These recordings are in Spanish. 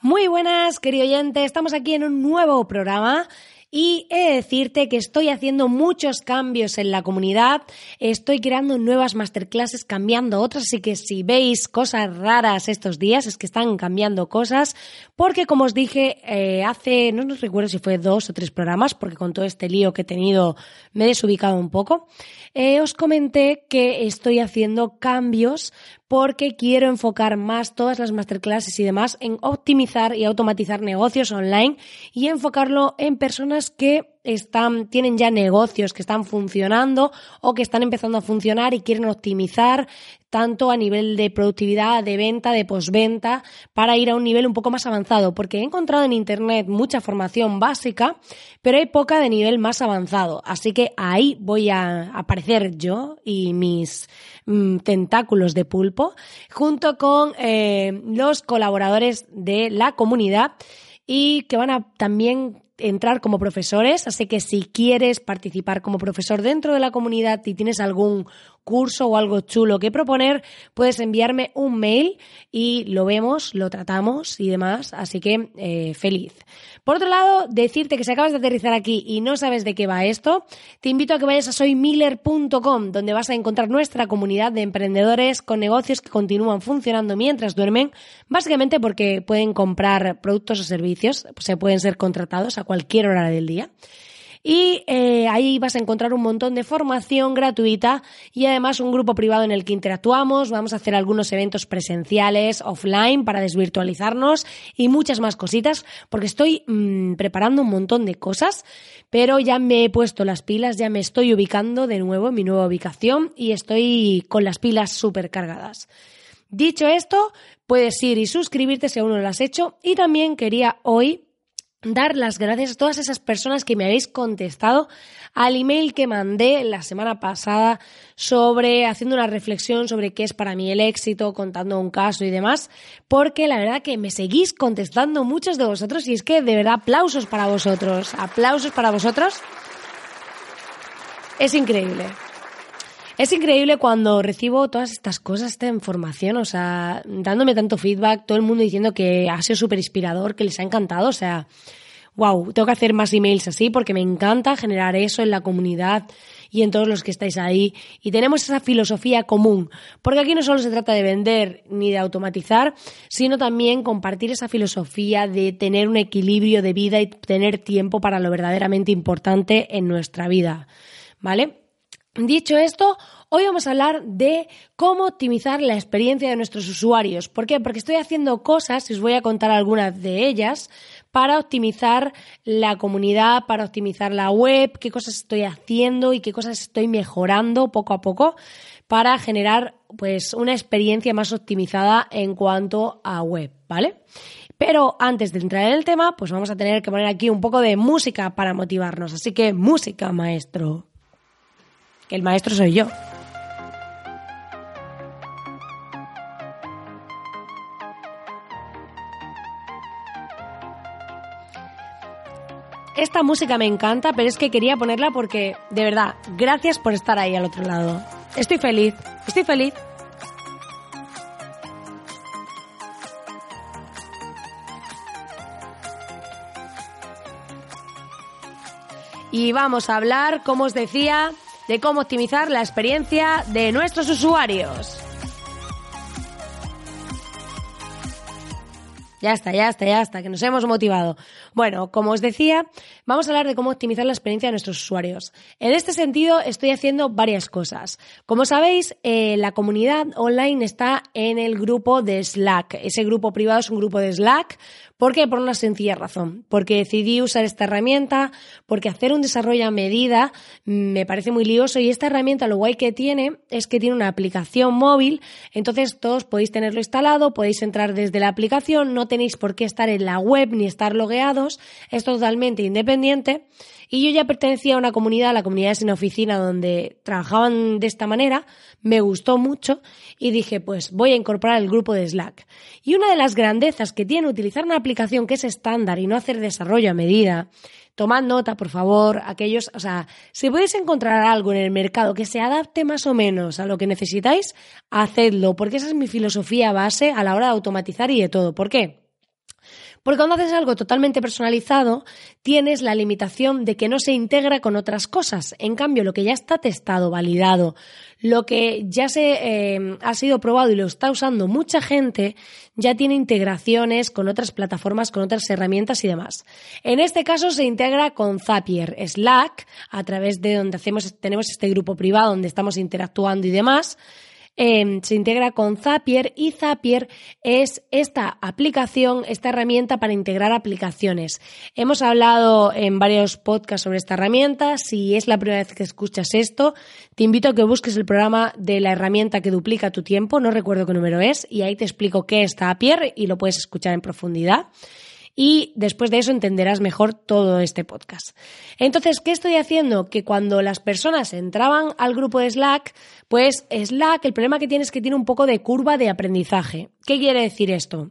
Muy buenas, querido oyente. Estamos aquí en un nuevo programa y he de decirte que estoy haciendo muchos cambios en la comunidad, estoy creando nuevas masterclasses, cambiando otras, así que si veis cosas raras estos días es que están cambiando cosas, porque como os dije eh, hace, no nos recuerdo si fue dos o tres programas, porque con todo este lío que he tenido me he desubicado un poco, eh, os comenté que estoy haciendo cambios porque quiero enfocar más todas las masterclasses y demás en optimizar y automatizar negocios online y enfocarlo en personas que tienen ya negocios que están funcionando o que están empezando a funcionar y quieren optimizar tanto a nivel de productividad, de venta, de posventa, para ir a un nivel un poco más avanzado, porque he encontrado en Internet mucha formación básica, pero hay poca de nivel más avanzado. Así que ahí voy a aparecer yo y mis mm, tentáculos de pulpo, junto con eh, los colaboradores de la comunidad y que van a también entrar como profesores, así que si quieres participar como profesor dentro de la comunidad y tienes algún curso o algo chulo que proponer, puedes enviarme un mail y lo vemos, lo tratamos y demás. Así que eh, feliz. Por otro lado, decirte que si acabas de aterrizar aquí y no sabes de qué va esto, te invito a que vayas a soymiller.com, donde vas a encontrar nuestra comunidad de emprendedores con negocios que continúan funcionando mientras duermen, básicamente porque pueden comprar productos o servicios, se pueden ser contratados a cualquier hora del día. Y eh, ahí vas a encontrar un montón de formación gratuita y además un grupo privado en el que interactuamos. Vamos a hacer algunos eventos presenciales, offline, para desvirtualizarnos y muchas más cositas, porque estoy mm, preparando un montón de cosas, pero ya me he puesto las pilas, ya me estoy ubicando de nuevo en mi nueva ubicación y estoy con las pilas súper cargadas. Dicho esto, puedes ir y suscribirte si aún no lo has hecho. Y también quería hoy dar las gracias a todas esas personas que me habéis contestado al email que mandé la semana pasada sobre haciendo una reflexión sobre qué es para mí el éxito, contando un caso y demás, porque la verdad que me seguís contestando muchos de vosotros y es que de verdad aplausos para vosotros, aplausos para vosotros. Es increíble. Es increíble cuando recibo todas estas cosas, esta información, o sea, dándome tanto feedback, todo el mundo diciendo que ha sido súper inspirador, que les ha encantado, o sea, wow, tengo que hacer más emails así porque me encanta generar eso en la comunidad y en todos los que estáis ahí. Y tenemos esa filosofía común, porque aquí no solo se trata de vender ni de automatizar, sino también compartir esa filosofía de tener un equilibrio de vida y tener tiempo para lo verdaderamente importante en nuestra vida. ¿Vale? Dicho esto, hoy vamos a hablar de cómo optimizar la experiencia de nuestros usuarios. ¿Por qué? Porque estoy haciendo cosas, y os voy a contar algunas de ellas, para optimizar la comunidad, para optimizar la web, qué cosas estoy haciendo y qué cosas estoy mejorando poco a poco para generar pues una experiencia más optimizada en cuanto a web, ¿vale? Pero antes de entrar en el tema, pues vamos a tener que poner aquí un poco de música para motivarnos. Así que música, maestro que el maestro soy yo. Esta música me encanta, pero es que quería ponerla porque, de verdad, gracias por estar ahí al otro lado. Estoy feliz, estoy feliz. Y vamos a hablar, como os decía, de cómo optimizar la experiencia de nuestros usuarios. Ya está, ya está, ya está, que nos hemos motivado. Bueno, como os decía, vamos a hablar de cómo optimizar la experiencia de nuestros usuarios. En este sentido, estoy haciendo varias cosas. Como sabéis, eh, la comunidad online está en el grupo de Slack. Ese grupo privado es un grupo de Slack ¿Por qué? Por una sencilla razón. Porque decidí usar esta herramienta, porque hacer un desarrollo a medida me parece muy lioso y esta herramienta lo guay que tiene es que tiene una aplicación móvil, entonces todos podéis tenerlo instalado, podéis entrar desde la aplicación, no tenéis por qué estar en la web ni estar logueados, es totalmente independiente. Y yo ya pertenecía a una comunidad, la comunidad una oficina donde trabajaban de esta manera, me gustó mucho y dije, pues voy a incorporar el grupo de Slack. Y una de las grandezas que tiene utilizar una aplicación que es estándar y no hacer desarrollo a medida, tomad nota, por favor, aquellos, o sea, si podéis encontrar algo en el mercado que se adapte más o menos a lo que necesitáis, hacedlo, porque esa es mi filosofía base a la hora de automatizar y de todo. ¿Por qué? Porque cuando haces algo totalmente personalizado, tienes la limitación de que no se integra con otras cosas. En cambio, lo que ya está testado, validado, lo que ya se eh, ha sido probado y lo está usando mucha gente, ya tiene integraciones con otras plataformas, con otras herramientas y demás. En este caso se integra con Zapier, Slack, a través de donde hacemos, tenemos este grupo privado donde estamos interactuando y demás. Em, se integra con Zapier y Zapier es esta aplicación, esta herramienta para integrar aplicaciones. Hemos hablado en varios podcasts sobre esta herramienta. Si es la primera vez que escuchas esto, te invito a que busques el programa de la herramienta que duplica tu tiempo, no recuerdo qué número es, y ahí te explico qué es Zapier y lo puedes escuchar en profundidad y después de eso entenderás mejor todo este podcast. Entonces, ¿qué estoy haciendo? Que cuando las personas entraban al grupo de Slack, pues Slack, el problema que tiene es que tiene un poco de curva de aprendizaje. ¿Qué quiere decir esto?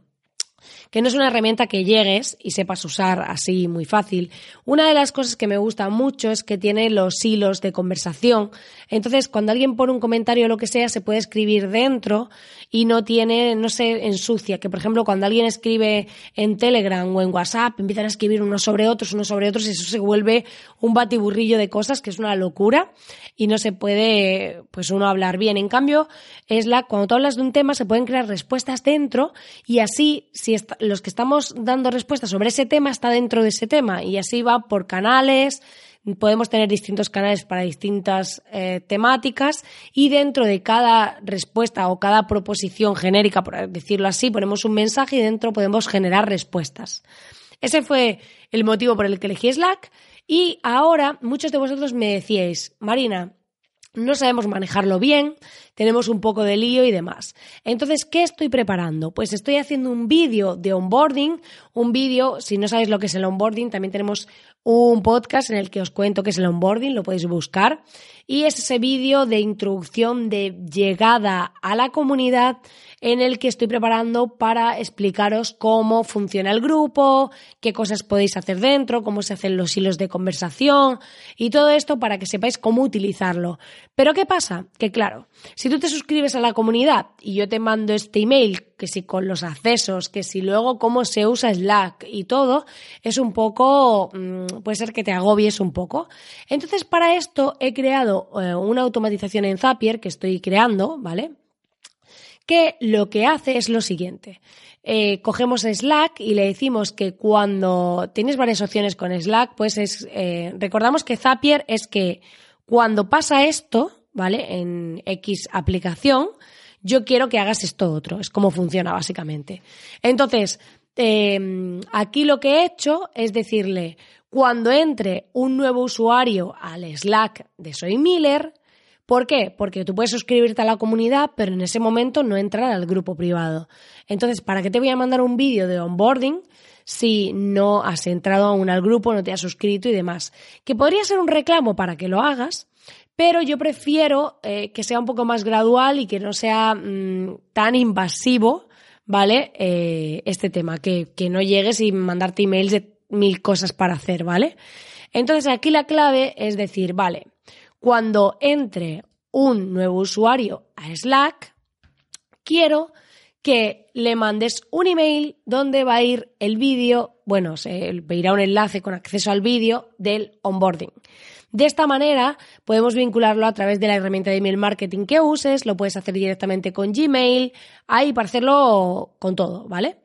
Que no es una herramienta que llegues y sepas usar así muy fácil. Una de las cosas que me gusta mucho es que tiene los hilos de conversación. Entonces, cuando alguien pone un comentario o lo que sea, se puede escribir dentro y no tiene, no se ensucia. Que, por ejemplo, cuando alguien escribe en Telegram o en WhatsApp, empiezan a escribir unos sobre otros, unos sobre otros, y eso se vuelve un batiburrillo de cosas que es una locura y no se puede, pues uno hablar bien. En cambio, es la, cuando tú hablas de un tema, se pueden crear respuestas dentro y así, los que estamos dando respuestas sobre ese tema está dentro de ese tema y así va por canales, podemos tener distintos canales para distintas eh, temáticas y dentro de cada respuesta o cada proposición genérica, por decirlo así, ponemos un mensaje y dentro podemos generar respuestas. Ese fue el motivo por el que elegí Slack y ahora muchos de vosotros me decíais, Marina, no sabemos manejarlo bien, tenemos un poco de lío y demás. Entonces, ¿qué estoy preparando? Pues estoy haciendo un vídeo de onboarding, un vídeo, si no sabéis lo que es el onboarding, también tenemos un podcast en el que os cuento qué es el onboarding, lo podéis buscar, y es ese vídeo de introducción de llegada a la comunidad en el que estoy preparando para explicaros cómo funciona el grupo, qué cosas podéis hacer dentro, cómo se hacen los hilos de conversación y todo esto para que sepáis cómo utilizarlo. Pero ¿qué pasa? Que claro, si tú te suscribes a la comunidad y yo te mando este email, que si con los accesos, que si luego cómo se usa Slack y todo, es un poco, mm, puede ser que te agobies un poco. Entonces, para esto he creado eh, una automatización en Zapier que estoy creando, ¿vale? Que lo que hace es lo siguiente. Eh, cogemos Slack y le decimos que cuando tienes varias opciones con Slack, pues es, eh, recordamos que Zapier es que cuando pasa esto, ¿vale? En X aplicación, yo quiero que hagas esto otro. Es como funciona básicamente. Entonces, em, aquí lo que he hecho es decirle, cuando entre un nuevo usuario al Slack de Soy Miller, ¿Por qué? Porque tú puedes suscribirte a la comunidad, pero en ese momento no entrar al grupo privado. Entonces, ¿para qué te voy a mandar un vídeo de onboarding si no has entrado aún al grupo, no te has suscrito y demás? Que podría ser un reclamo para que lo hagas, pero yo prefiero eh, que sea un poco más gradual y que no sea mm, tan invasivo, ¿vale? Eh, este tema, que, que no llegues y mandarte emails de mil cosas para hacer, ¿vale? Entonces aquí la clave es decir, vale, cuando entre un nuevo usuario a Slack, quiero que le mandes un email donde va a ir el vídeo, bueno, se irá un enlace con acceso al vídeo del onboarding. De esta manera podemos vincularlo a través de la herramienta de email marketing que uses, lo puedes hacer directamente con Gmail, ahí para hacerlo con todo, ¿vale?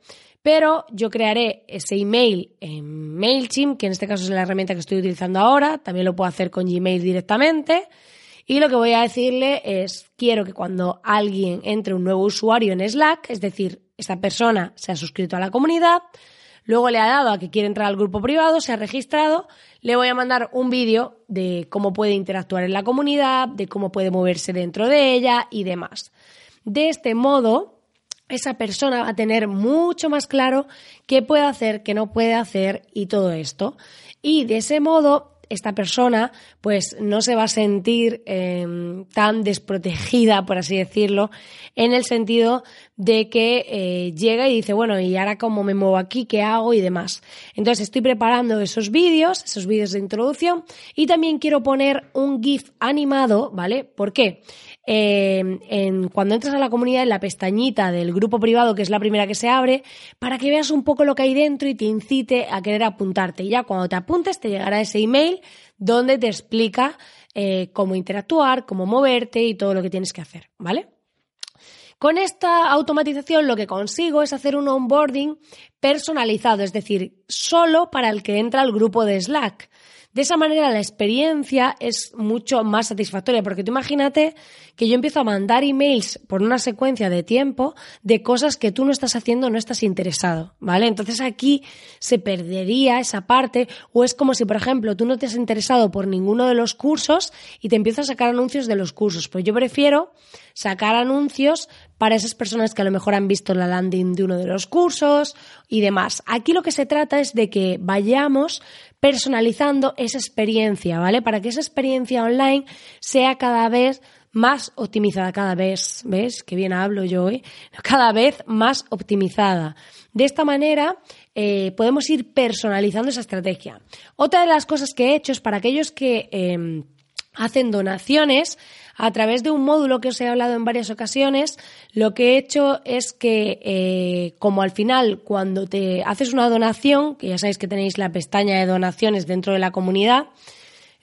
Pero yo crearé ese email en MailChimp, que en este caso es la herramienta que estoy utilizando ahora. También lo puedo hacer con Gmail directamente. Y lo que voy a decirle es, quiero que cuando alguien entre un nuevo usuario en Slack, es decir, esta persona se ha suscrito a la comunidad, luego le ha dado a que quiere entrar al grupo privado, se ha registrado, le voy a mandar un vídeo de cómo puede interactuar en la comunidad, de cómo puede moverse dentro de ella y demás. De este modo, esa persona va a tener mucho más claro qué puede hacer, qué no puede hacer y todo esto. Y de ese modo esta persona pues no se va a sentir em, tan desprotegida, por así decirlo, en el sentido de que eh, llega y dice, bueno, ¿y ahora cómo me muevo aquí? ¿Qué hago? Y demás. Entonces estoy preparando esos vídeos, esos vídeos de introducción y también quiero poner un GIF animado, ¿vale? ¿Por qué? Em, en, cuando entras a la comunidad en la pestañita del grupo privado, que es la primera que se abre, para que veas un poco lo que hay dentro y te incite a querer apuntarte. Y ya cuando te apuntes te llegará ese email donde te explica eh, cómo interactuar, cómo moverte y todo lo que tienes que hacer, ¿vale? Con esta automatización lo que consigo es hacer un onboarding personalizado, es decir, solo para el que entra al grupo de Slack. De esa manera la experiencia es mucho más satisfactoria, porque tú imagínate que yo empiezo a mandar emails por una secuencia de tiempo de cosas que tú no estás haciendo, no estás interesado, ¿vale? Entonces aquí se perdería esa parte, o es como si, por ejemplo, tú no te has interesado por ninguno de los cursos y te empiezas a sacar anuncios de los cursos. Pues yo prefiero sacar anuncios para esas personas que a lo mejor han visto la landing de uno de los cursos y demás. Aquí lo que se trata es de que vayamos personalizando esa experiencia, ¿vale? Para que esa experiencia online sea cada vez más optimizada, cada vez, ¿ves? Qué bien hablo yo hoy, cada vez más optimizada. De esta manera eh, podemos ir personalizando esa estrategia. Otra de las cosas que he hecho es para aquellos que em, hacen donaciones, a través de un módulo que os he hablado en varias ocasiones, lo que he hecho es que, eh, como al final, cuando te haces una donación, que ya sabéis que tenéis la pestaña de donaciones dentro de la comunidad,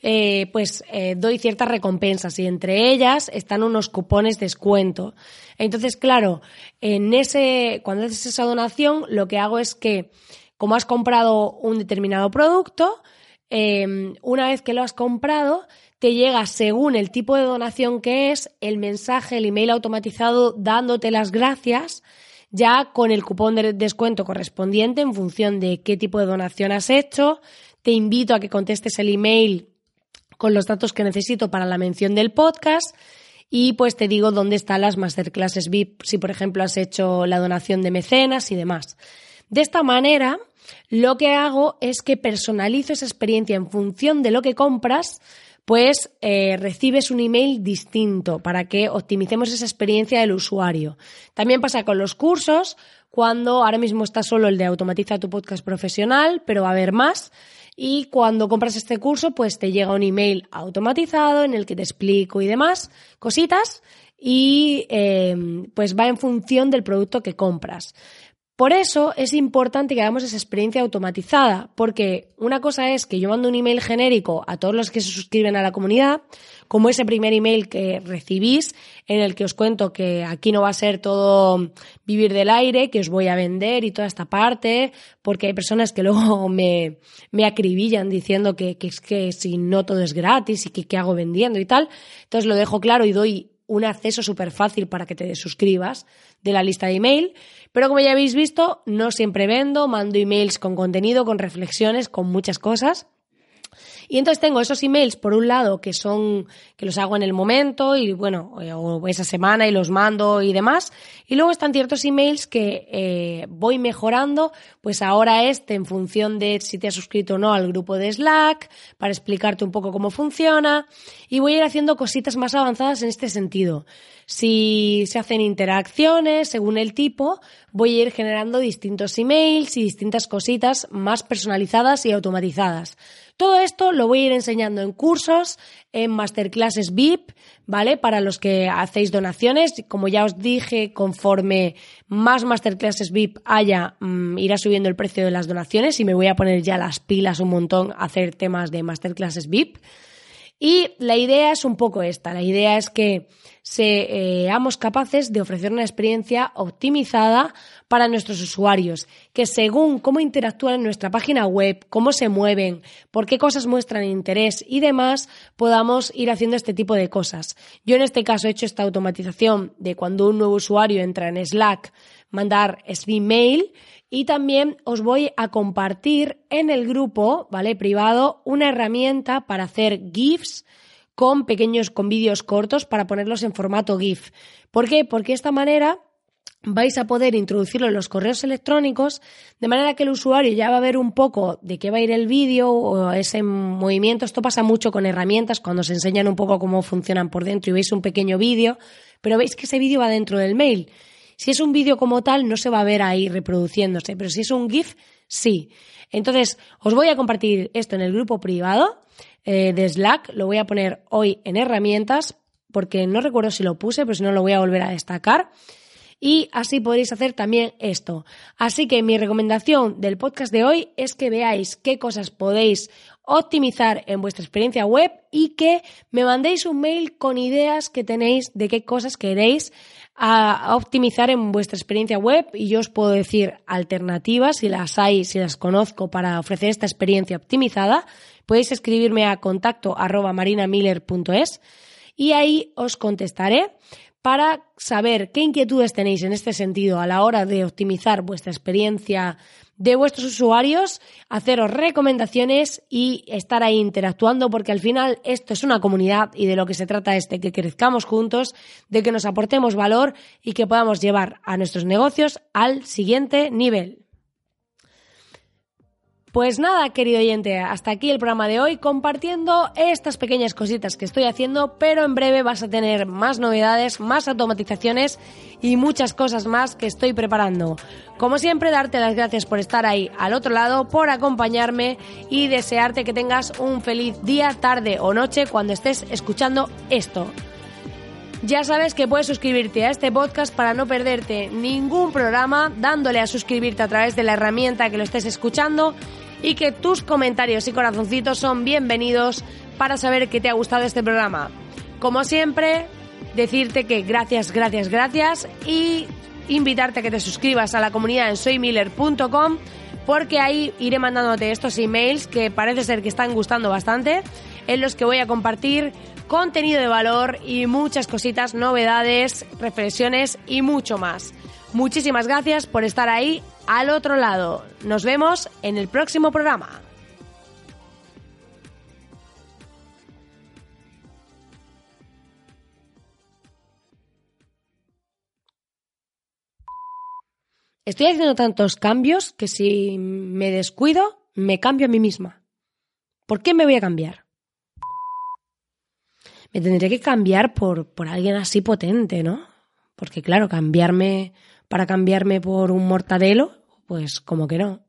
eh, pues eh, doy ciertas recompensas y entre ellas están unos cupones de descuento. Entonces, claro, en ese, cuando haces esa donación, lo que hago es que, como has comprado un determinado producto, una vez que lo has comprado, te llega según el tipo de donación que es el mensaje, el email automatizado dándote las gracias ya con el cupón de descuento correspondiente en función de qué tipo de donación has hecho. Te invito a que contestes el email con los datos que necesito para la mención del podcast y pues te digo dónde están las masterclasses VIP si por ejemplo has hecho la donación de mecenas y demás. De esta manera, lo que hago es que personalizo esa experiencia en función de lo que compras pues eh, recibes un email distinto para que optimicemos esa experiencia del usuario. También pasa con los cursos, cuando ahora mismo está solo el de automatiza tu podcast profesional, pero va a haber más. Y cuando compras este curso, pues te llega un email automatizado en el que te explico y demás cositas y eh, pues va en función del producto que compras. Por eso es importante que hagamos esa experiencia automatizada, porque una cosa es que yo mando un email genérico a todos los que se suscriben a la comunidad, como ese primer email que recibís, en el que os cuento que aquí no va a ser todo vivir del aire, que os voy a vender y toda esta parte, porque hay personas que luego me, me acribillan diciendo que, que es que si no todo es gratis y que qué hago vendiendo y tal. Entonces lo dejo claro y doy un acceso súper fácil para que te suscribas de la lista de email. Pero como ya habéis visto, no siempre vendo, mando emails con contenido, con reflexiones, con muchas cosas. Y entonces tengo esos emails, por un lado, que son, que los hago en el momento y bueno, eh, o esa semana y los mando y demás. Y luego están ciertos emails que eh, voy mejorando, pues ahora este en función de si te has suscrito o no al grupo de Slack, para explicarte un poco cómo funciona. Y voy a ir haciendo cositas más avanzadas en este sentido. Si se hacen interacciones según el tipo, voy a ir generando distintos emails y distintas cositas más personalizadas y automatizadas. Todo esto lo voy a ir enseñando en cursos, en masterclasses VIP, ¿vale? Para los que hacéis donaciones. Como ya os dije, conforme más masterclasses VIP haya, mm, irá subiendo el precio de las donaciones y me voy a poner ya las pilas un montón a hacer temas de masterclasses VIP. Y la idea es un poco esta. La idea es que seamos capaces de ofrecer una experiencia optimizada para nuestros usuarios, que según cómo interactúan en nuestra página web, cómo se mueven, por qué cosas muestran interés y demás, podamos ir haciendo este tipo de cosas. Yo en este caso he hecho esta automatización de cuando un nuevo usuario entra en Slack, mandar mail y también os voy a compartir en el grupo, ¿vale? Privado, una herramienta para hacer GIFs con pequeños, con vídeos cortos para ponerlos en formato GIF. ¿Por qué? Porque de esta manera vais a poder introducirlo en los correos electrónicos, de manera que el usuario ya va a ver un poco de qué va a ir el vídeo o ese movimiento. Esto pasa mucho con herramientas cuando se enseñan un poco cómo funcionan por dentro y veis un pequeño vídeo, pero veis que ese vídeo va dentro del mail. Si es un vídeo como tal, no se va a ver ahí reproduciéndose, pero si es un GIF, sí. Entonces, os voy a compartir esto en el grupo privado eh, de Slack, lo voy a poner hoy en herramientas, porque no recuerdo si lo puse, pero si no lo voy a volver a destacar y así podréis hacer también esto. Así que mi recomendación del podcast de hoy es que veáis qué cosas podéis optimizar en vuestra experiencia web y que me mandéis un mail con ideas que tenéis de qué cosas queréis a, optimizar en vuestra experiencia web y yo os puedo decir alternativas si las hay, si las conozco para ofrecer esta experiencia optimizada. Podéis escribirme a contacto arroba marinamiller.es y ahí os contestaré para saber qué inquietudes tenéis en este sentido a la hora de optimizar vuestra experiencia de vuestros usuarios, haceros recomendaciones y estar ahí interactuando porque al final esto es una comunidad y de lo que se trata es de que crezcamos juntos, de que nos aportemos valor y que podamos llevar a nuestros negocios al siguiente nivel. Pues nada, querido oyente, hasta aquí el programa de hoy compartiendo estas pequeñas cositas que estoy haciendo, pero en breve vas a tener más novedades, más automatizaciones y muchas cosas más que estoy preparando. Como siempre, darte las gracias por estar ahí al otro lado, por acompañarme y desearte que tengas un feliz día, tarde o noche cuando estés escuchando esto. Ya sabes que puedes suscribirte a este podcast para no perderte ningún programa, dándole a suscribirte a través de la herramienta que lo estés escuchando y que tus comentarios y corazoncitos son bienvenidos para saber que te ha gustado este programa. Como siempre, decirte que gracias, gracias, gracias y invitarte a que te suscribas a la comunidad en soymiller.com porque ahí iré mandándote estos emails que parece ser que están gustando bastante, en los que voy a compartir contenido de valor y muchas cositas, novedades, reflexiones y mucho más. Muchísimas gracias por estar ahí al otro lado. Nos vemos en el próximo programa. Estoy haciendo tantos cambios que si me descuido, me cambio a mí misma. ¿Por qué me voy a cambiar? Me tendré que cambiar por, por alguien así potente, ¿no? Porque claro, cambiarme para cambiarme por un mortadelo, pues como que no.